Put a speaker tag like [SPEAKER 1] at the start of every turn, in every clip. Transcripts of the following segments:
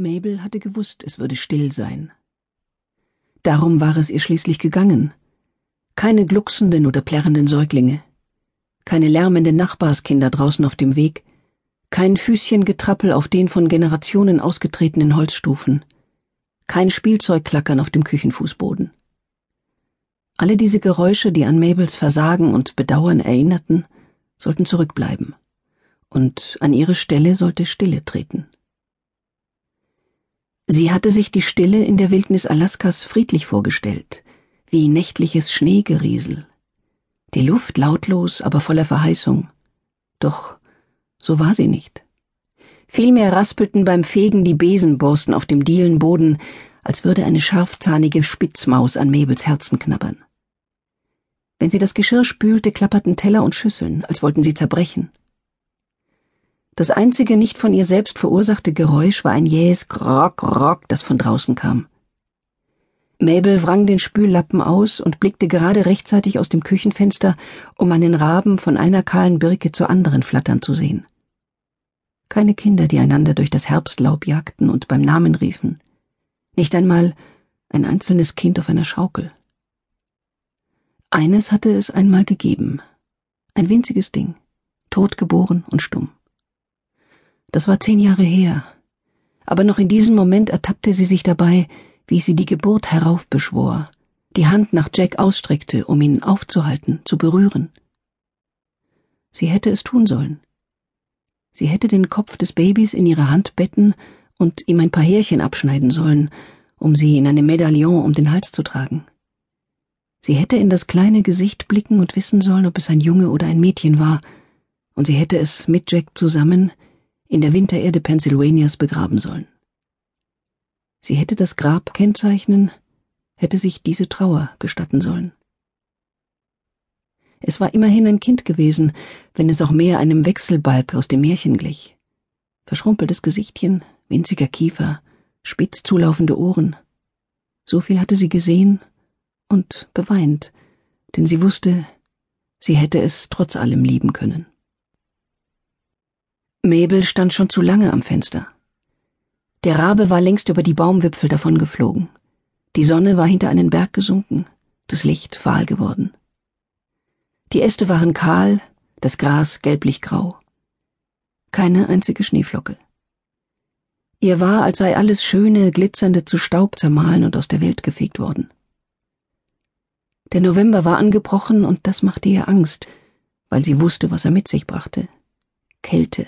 [SPEAKER 1] Mabel hatte gewusst, es würde still sein. Darum war es ihr schließlich gegangen. Keine glucksenden oder plärrenden Säuglinge, keine lärmenden Nachbarskinder draußen auf dem Weg, kein Füßchengetrappel auf den von Generationen ausgetretenen Holzstufen, kein Spielzeugklackern auf dem Küchenfußboden. Alle diese Geräusche, die an Mabels Versagen und Bedauern erinnerten, sollten zurückbleiben, und an ihre Stelle sollte Stille treten. Sie hatte sich die Stille in der Wildnis Alaskas friedlich vorgestellt, wie nächtliches Schneegeriesel. Die Luft lautlos, aber voller Verheißung. Doch so war sie nicht. Vielmehr raspelten beim Fegen die Besenborsten auf dem Dielenboden, als würde eine scharfzahnige Spitzmaus an Mabels Herzen knabbern. Wenn sie das Geschirr spülte, klapperten Teller und Schüsseln, als wollten sie zerbrechen. Das einzige nicht von ihr selbst verursachte Geräusch war ein jähes Grock, Grock, das von draußen kam. Mabel wrang den Spüllappen aus und blickte gerade rechtzeitig aus dem Küchenfenster, um einen Raben von einer kahlen Birke zur anderen flattern zu sehen. Keine Kinder, die einander durch das Herbstlaub jagten und beim Namen riefen. Nicht einmal ein einzelnes Kind auf einer Schaukel. Eines hatte es einmal gegeben. Ein winziges Ding, totgeboren und stumm. Das war zehn Jahre her. Aber noch in diesem Moment ertappte sie sich dabei, wie sie die Geburt heraufbeschwor, die Hand nach Jack ausstreckte, um ihn aufzuhalten, zu berühren. Sie hätte es tun sollen. Sie hätte den Kopf des Babys in ihre Hand betten und ihm ein paar Härchen abschneiden sollen, um sie in einem Medaillon um den Hals zu tragen. Sie hätte in das kleine Gesicht blicken und wissen sollen, ob es ein Junge oder ein Mädchen war, und sie hätte es mit Jack zusammen in der Wintererde Pennsylvanias begraben sollen. Sie hätte das Grab kennzeichnen, hätte sich diese Trauer gestatten sollen. Es war immerhin ein Kind gewesen, wenn es auch mehr einem Wechselbalg aus dem Märchen glich. Verschrumpeltes Gesichtchen, winziger Kiefer, spitz zulaufende Ohren. So viel hatte sie gesehen und beweint, denn sie wusste, sie hätte es trotz allem lieben können. Mabel stand schon zu lange am Fenster. Der Rabe war längst über die Baumwipfel davongeflogen. Die Sonne war hinter einen Berg gesunken, das Licht fahl geworden. Die Äste waren kahl, das Gras gelblich-grau. Keine einzige Schneeflocke. Ihr war, als sei alles Schöne, Glitzernde zu Staub zermahlen und aus der Welt gefegt worden. Der November war angebrochen und das machte ihr Angst, weil sie wusste, was er mit sich brachte. Kälte,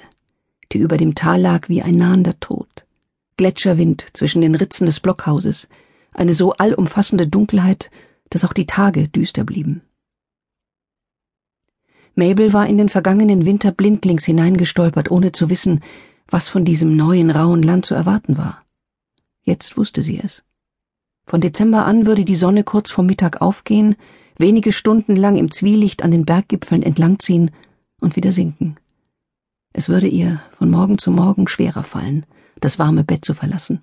[SPEAKER 1] die über dem Tal lag wie ein nahender Tod. Gletscherwind zwischen den Ritzen des Blockhauses, eine so allumfassende Dunkelheit, dass auch die Tage düster blieben. Mabel war in den vergangenen Winter blindlings hineingestolpert, ohne zu wissen, was von diesem neuen rauen Land zu erwarten war. Jetzt wusste sie es. Von Dezember an würde die Sonne kurz vor Mittag aufgehen, wenige Stunden lang im Zwielicht an den Berggipfeln entlangziehen und wieder sinken. Es würde ihr von Morgen zu Morgen schwerer fallen, das warme Bett zu verlassen.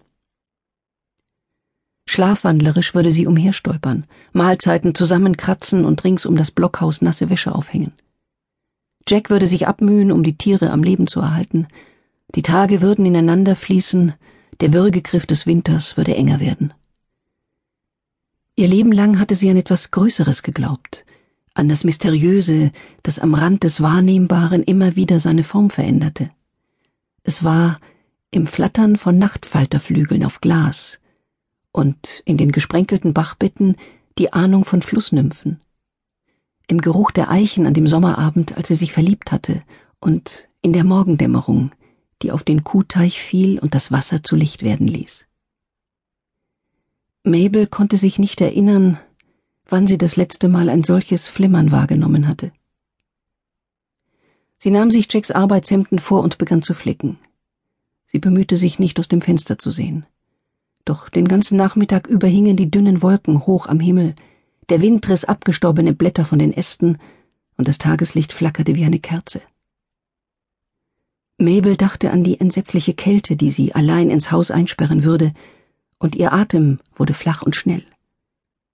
[SPEAKER 1] Schlafwandlerisch würde sie umherstolpern, Mahlzeiten zusammenkratzen und rings um das Blockhaus nasse Wäsche aufhängen. Jack würde sich abmühen, um die Tiere am Leben zu erhalten. Die Tage würden ineinander fließen, der Würgegriff des Winters würde enger werden. Ihr Leben lang hatte sie an etwas Größeres geglaubt, an das Mysteriöse, das am Rand des Wahrnehmbaren immer wieder seine Form veränderte. Es war im Flattern von Nachtfalterflügeln auf Glas und in den gesprenkelten Bachbetten die Ahnung von Flussnymphen, im Geruch der Eichen an dem Sommerabend, als sie sich verliebt hatte, und in der Morgendämmerung, die auf den Kuhteich fiel und das Wasser zu Licht werden ließ. Mabel konnte sich nicht erinnern, wann sie das letzte Mal ein solches Flimmern wahrgenommen hatte. Sie nahm sich Jacks Arbeitshemden vor und begann zu flicken. Sie bemühte sich nicht aus dem Fenster zu sehen. Doch den ganzen Nachmittag über hingen die dünnen Wolken hoch am Himmel, der Wind riss abgestorbene Blätter von den Ästen, und das Tageslicht flackerte wie eine Kerze. Mabel dachte an die entsetzliche Kälte, die sie allein ins Haus einsperren würde, und ihr Atem wurde flach und schnell.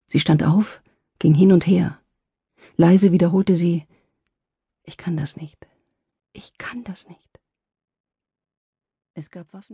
[SPEAKER 1] Sie stand auf, ging hin und her. Leise wiederholte sie Ich kann das nicht. Ich kann das nicht. Es gab Waffen im